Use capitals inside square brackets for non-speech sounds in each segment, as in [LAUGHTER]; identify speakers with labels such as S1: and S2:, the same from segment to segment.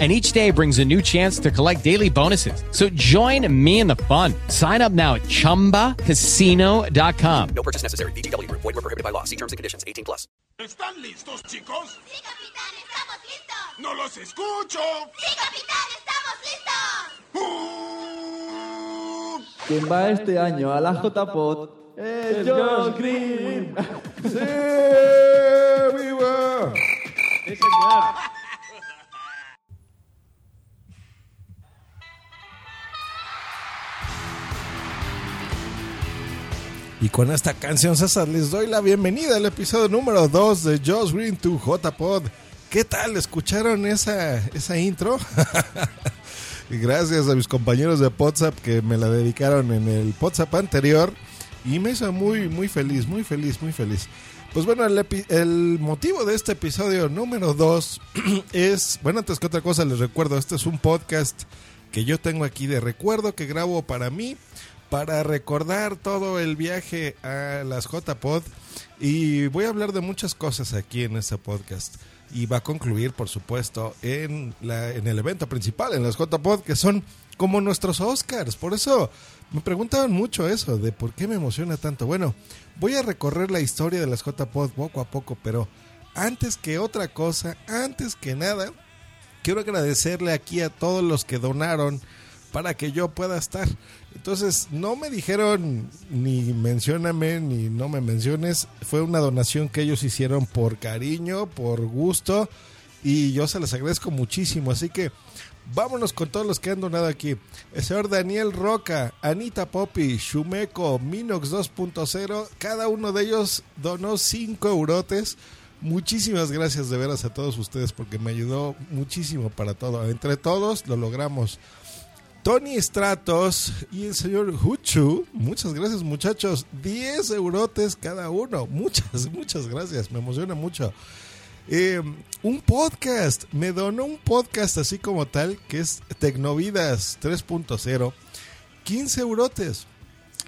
S1: and each day brings a new chance to collect daily bonuses. So join me in the fun. Sign up now at ChumbaCasino.com.
S2: No purchase necessary. BGW. Void were prohibited by law. See terms and conditions. 18 plus.
S3: ¿Están listos, chicos?
S4: Sí, capitán, estamos listos.
S3: ¡No los escucho!
S4: Sí, capitán, estamos listos.
S3: ¡Uh!
S5: Quien va este año a la JPOT es Josh Green.
S6: ¡Sí! ¡Viva! Y con esta canción, César, les doy la bienvenida al episodio número 2 de Josh Green to JPod. ¿Qué tal? ¿Escucharon esa, esa intro? [LAUGHS] Gracias a mis compañeros de WhatsApp que me la dedicaron en el WhatsApp anterior y me hizo muy, muy feliz, muy feliz, muy feliz. Pues bueno, el, el motivo de este episodio número 2 [CLEARS THROAT] es, bueno, antes que otra cosa les recuerdo, este es un podcast que yo tengo aquí de recuerdo que grabo para mí, para recordar todo el viaje a las JPod y voy a hablar de muchas cosas aquí en este podcast y va a concluir, por supuesto, en, la, el evento principal, en las JPod, que son como nuestros Oscars. Por eso me preguntaban mucho eso, de por qué me emociona tanto. Bueno, voy a recorrer la historia de las JPod poco a poco, pero antes que otra cosa, antes que nada, quiero agradecerle aquí a todos los que donaron para que yo pueda estar. Entonces, no me dijeron ni mencióname ni no me menciones. Fue una donación que ellos hicieron por cariño, por gusto. Y yo se les agradezco muchísimo. Así que vámonos con todos los que han donado aquí. El señor Daniel Roca, Anita Poppy, Shumeco, Minox 2.0. Cada uno de ellos donó 5 eurotes. Muchísimas gracias de veras a todos ustedes porque me ayudó muchísimo para todo. Entre todos lo logramos. Tony Stratos y el señor Huchu, muchas gracias muchachos, 10 eurotes cada uno, muchas, muchas gracias, me emociona mucho. Eh, un podcast, me donó un podcast así como tal, que es Tecnovidas 3.0, 15 eurotes.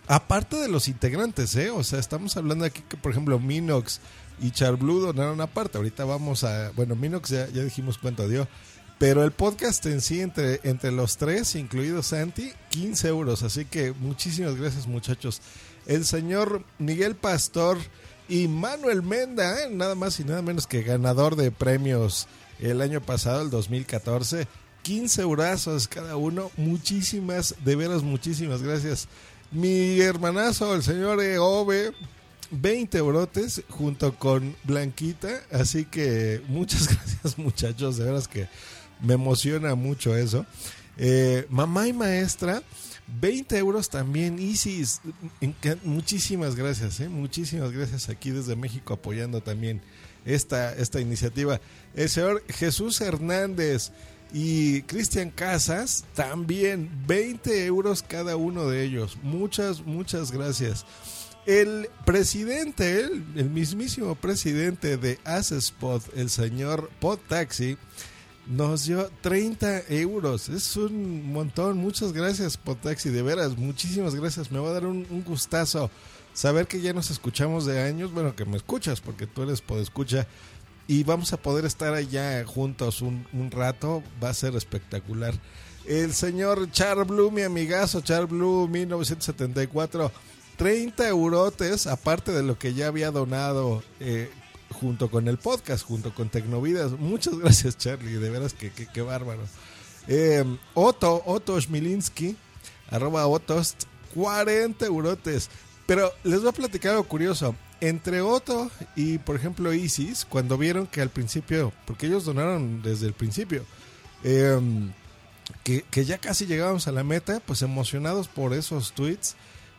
S6: Aparte de los integrantes, ¿eh? O sea, estamos hablando aquí que, por ejemplo, Minox y Charblue donaron aparte. Ahorita vamos a. Bueno, Minox ya, ya dijimos cuánto dio. Pero el podcast en sí, entre, entre los tres, incluido Santi, 15 euros. Así que muchísimas gracias, muchachos. El señor Miguel Pastor y Manuel Menda, ¿eh? nada más y nada menos que ganador de premios el año pasado, el 2014. 15 eurazos cada uno. Muchísimas, de veras, muchísimas gracias. Mi hermanazo, el señor Eove, 20 eurotes junto con Blanquita. Así que muchas [LAUGHS] gracias, muchachos. De veras que me emociona mucho eso. Eh, mamá y maestra, 20 euros también. Isis, muchísimas gracias, ¿eh? muchísimas gracias aquí desde México apoyando también esta, esta iniciativa. El señor Jesús Hernández y Cristian Casas, también 20 euros cada uno de ellos. Muchas, muchas gracias. El presidente, el, mismísimo presidente de Spot, el señor Pod Taxi, nos dio 30 euros. Es un montón. Muchas gracias, Potaxi. De veras, muchísimas gracias. Me va a dar un, gustazo saber que ya nos escuchamos de años. Bueno, que me escuchas porque tú eres podescucha. Y vamos a poder estar allá juntos un, un rato. Va a ser espectacular. El señor Char Blue, mi amigazo Char Blue 1974. 30 eurotes, aparte de lo que ya había donado eh, junto con el podcast, junto con Tecnovidas. Muchas [LAUGHS] gracias, Charlie, de veras que, que, que bárbaro. Eh, Otto, Otto Schmilinski, arroba Otost, 40 eurotes. Pero les voy a platicar algo curioso. Entre Otto y, por ejemplo, Isis, cuando vieron que al principio, porque ellos donaron desde el principio, eh, que, que ya casi llegábamos a la meta, pues emocionados por esos tweets,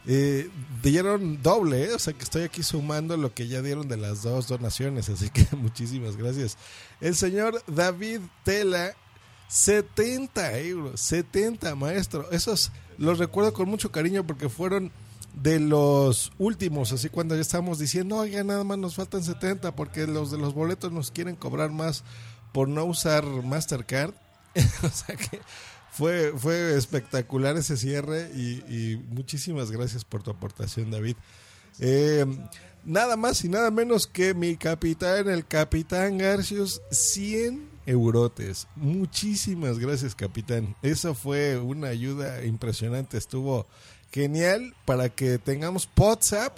S6: eh, dieron doble, ¿eh? o sea que estoy aquí sumando lo que ya dieron de las dos donaciones, así que [LAUGHS] muchísimas gracias. El señor David Tela, 70 euros, 70 maestro, esos los recuerdo con mucho cariño porque fueron de los últimos, así cuando ya estamos diciendo, oiga, nada más nos faltan 70 porque los de los boletos nos quieren cobrar más por no usar Mastercard. [LAUGHS] o sea que fue, fue espectacular ese cierre y, muchísimas gracias por tu aportación, David. Eh, nada más y nada menos que mi capitán, el capitán Garcius, 100 eurotes. Muchísimas gracias, capitán. Eso fue una ayuda impresionante. Estuvo genial para que tengamos WhatsApp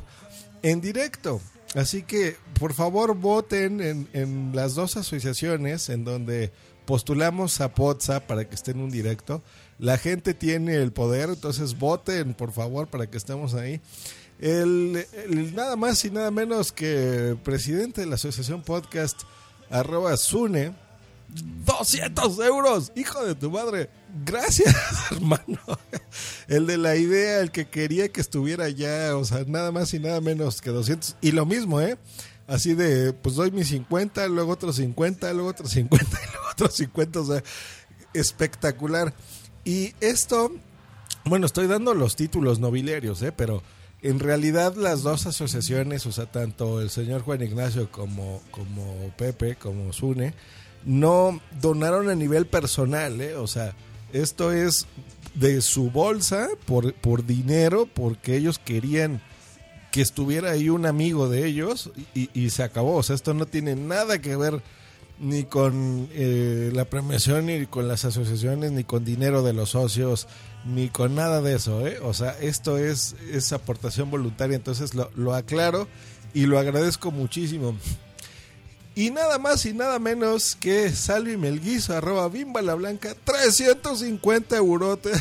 S6: en directo. Así que, por favor, voten en, en las dos asociaciones en donde postulamos a WhatsApp para que esté en un directo. La gente tiene el poder, entonces voten, por favor, para que estemos ahí. El, nada más y nada menos que presidente de la asociación podcast, arroba Sune, 200 euros, hijo de tu madre. Gracias, [LAUGHS] hermano. El de la idea, el que quería que estuviera allá, o sea, nada más y nada menos que 200. Y lo mismo, ¿eh? Así de, pues doy mis 50, luego otros 50, luego otros 50 y [LAUGHS] luego otros 50, o sea, espectacular. Y esto, bueno, estoy dando los títulos nobiliarios, ¿eh? Pero en realidad las dos asociaciones, o sea, tanto el señor Juan Ignacio como, como Pepe, como Sune, no donaron a nivel personal, ¿eh? O sea, esto es de su bolsa por, por dinero, porque ellos querían que estuviera ahí un amigo de ellos y, se acabó. O sea, esto no tiene nada que ver ni con eh, la premiación, ni con las asociaciones, ni con dinero de los socios, ni con nada de eso. ¿eh? O sea, esto es, es aportación voluntaria, entonces lo, lo aclaro y lo agradezco muchísimo. Y nada más y nada menos que Salvi Melguizo, arroba Bimba la Blanca, 350 eurotes.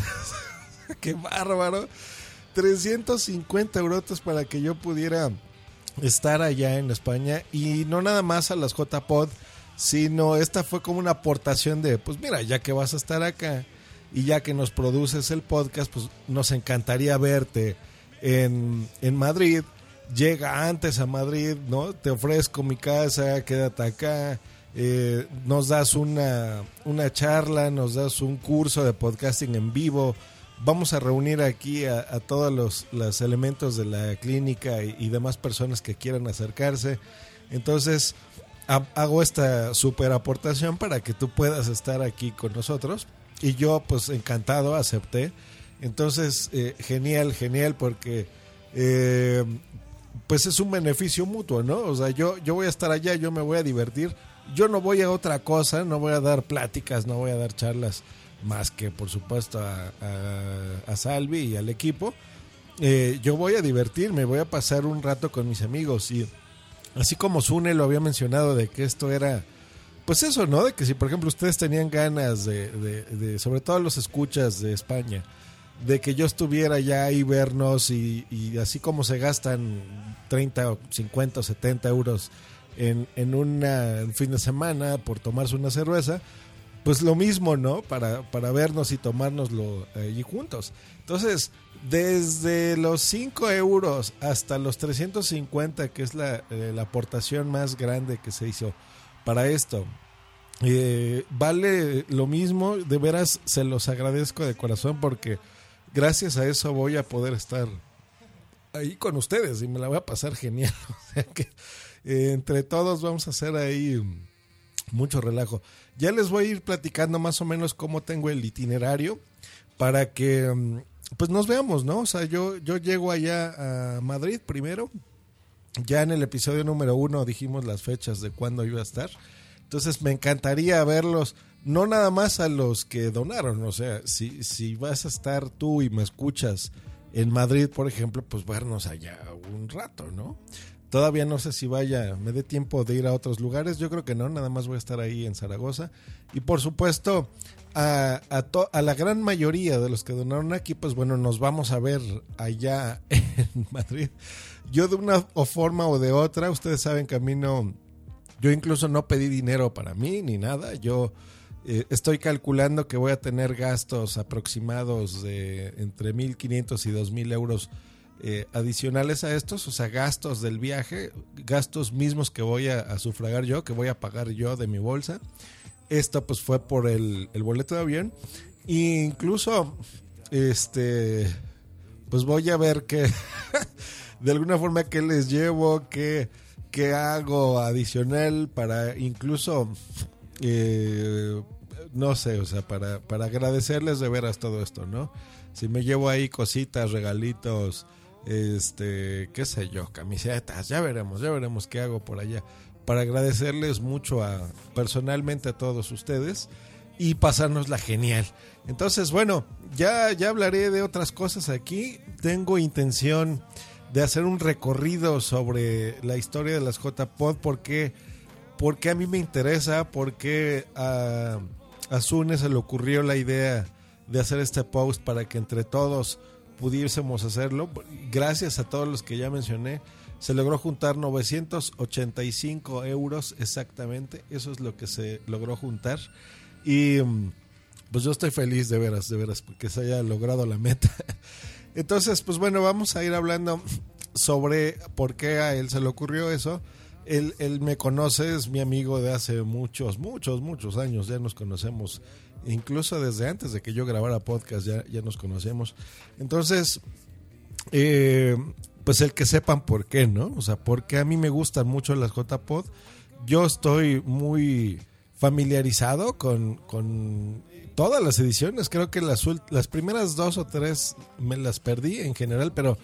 S6: [LAUGHS] ¡Qué bárbaro! 350 eurotes para que yo pudiera estar allá en España. Y no nada más a las JPod, sino esta fue como una aportación de, pues mira, ya que vas a estar acá y ya que nos produces el podcast, pues nos encantaría verte en, en Madrid llega antes a Madrid, ¿no? Te ofrezco mi casa, quédate acá, eh, nos das una, una charla, nos das un curso de podcasting en vivo. Vamos a reunir aquí a, a todos los, los, elementos de la clínica y, y, demás personas que quieran acercarse. Entonces, ha, hago esta super aportación para que tú puedas estar aquí con nosotros. Y yo, pues encantado, acepté. Entonces, eh, genial, genial, porque eh, pues es un beneficio mutuo, ¿no? O sea, yo, yo voy a estar allá, yo me voy a divertir, yo no voy a otra cosa, no voy a dar pláticas, no voy a dar charlas más que por supuesto a, a, Salvi y al equipo. Eh, yo voy a divertirme, voy a pasar un rato con mis amigos y así como Sune lo había mencionado de que esto era, pues eso, ¿no? De que si por ejemplo ustedes tenían ganas de, de, sobre todo los escuchas de España, de que yo estuviera allá y vernos y, así como se gastan 30, 50 o 70 euros en, en una, un fin de semana por tomarse una cerveza, pues lo mismo, ¿no? Para, para vernos y tomárnoslo allí juntos. Entonces, desde los 5 euros hasta los 350, que es la, eh, la aportación más grande que se hizo para esto, eh, vale lo mismo, de veras se los agradezco de corazón porque gracias a eso voy a poder estar ahí con ustedes y me la voy a pasar genial. [LAUGHS] O sea que eh, entre todos vamos a hacer ahí mucho relajo. Ya les voy a ir platicando más o menos cómo tengo el itinerario para que pues nos veamos, ¿no? O sea, yo, yo llego allá a Madrid primero. Ya en el episodio número uno dijimos las fechas de cuándo iba a estar. Entonces me encantaría verlos no nada más a los que donaron, o sea, si, si vas a estar tú y me escuchas en Madrid, por ejemplo, pues vernos allá un rato, ¿no? Todavía no sé si vaya, me dé tiempo de ir a otros lugares, yo creo que no, nada más voy a estar ahí en Zaragoza. Y por supuesto, a, a, la gran mayoría de los que donaron aquí, pues bueno, nos vamos a ver allá [LAUGHS] en Madrid. Yo de una forma o de otra, ustedes saben que a mí no, yo incluso no pedí dinero para mí ni nada, yo eh, estoy calculando que voy a tener gastos aproximados de entre 1.500 y 2.000 euros eh, adicionales a estos, o sea, gastos del viaje, gastos mismos que voy a, sufragar yo, que voy a pagar yo de mi bolsa. Esto pues fue por el, boleto de avión. Incluso, este, pues voy a ver qué, [LAUGHS] de alguna forma qué les llevo, qué, qué hago adicional para incluso, eh, no sé, o sea, para, para agradecerles de veras todo esto, ¿no? Si me llevo ahí cositas, regalitos, este, qué sé yo, camisetas, ya veremos, ya veremos qué hago por allá. Para agradecerles mucho a, personalmente a todos ustedes y pasárnosla genial. Entonces, bueno, ya, ya hablaré de otras cosas aquí. Tengo intención de hacer un recorrido sobre la historia de las JPod porque, porque a mí me interesa, porque a, a Sune se le ocurrió la idea de hacer este post para que entre todos pudiésemos hacerlo. Gracias a todos los que ya mencioné, se logró juntar 985 euros exactamente. Eso es lo que se logró juntar. Y mm, pues yo estoy feliz de veras, de veras, porque se haya logrado la meta. [LAUGHS] Entonces, pues bueno, vamos a ir hablando sobre por qué a él se le ocurrió eso. Él, él me conoce, es mi amigo de hace muchos, muchos, muchos años, ya nos conocemos, incluso desde antes de que yo grabara podcast, ya, ya nos conocemos. Entonces, eh, pues el que sepan por qué, ¿no? O sea, porque a mí me gustan mucho las JPod. Yo estoy muy familiarizado con, con todas las ediciones. Creo que las, las primeras dos o tres me las perdí en general, pero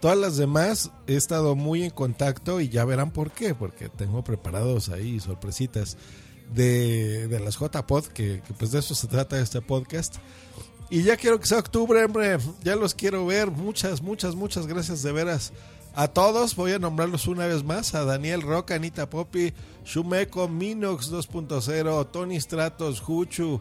S6: todas las demás he estado muy en contacto y ya verán por qué, porque tengo preparados ahí sorpresitas de, de las JPod, que, que pues de eso se trata este podcast. Y ya quiero que sea octubre, hombre. Ya los quiero ver. Muchas, muchas, muchas gracias de veras. A todos, voy a nombrarlos una vez más. A Daniel Roca, Anita Popi, Shumeco, Minox 2.0, Tony Stratos, Juchu,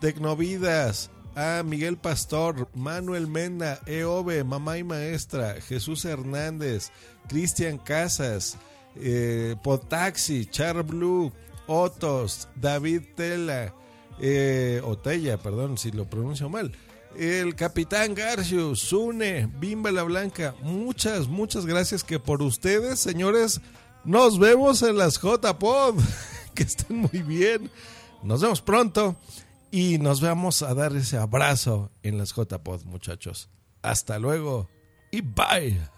S6: Tecnovidas, a Miguel Pastor, Manuel Menda, Eove, Mamá y Maestra, Jesús Hernández, Cristian Casas, eh, Potaxi, Char Blue, Otos, David Tela, eh, Otella, perdón si lo pronuncio mal. El capitán Garcio, Sune, Bimba la Blanca, muchas, muchas gracias que por ustedes, señores, nos vemos en las J-Pod. [LAUGHS] que estén muy bien. Nos vemos pronto y nos vamos a dar ese abrazo en las J-Pod, muchachos. Hasta luego y bye.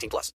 S2: 18 plus.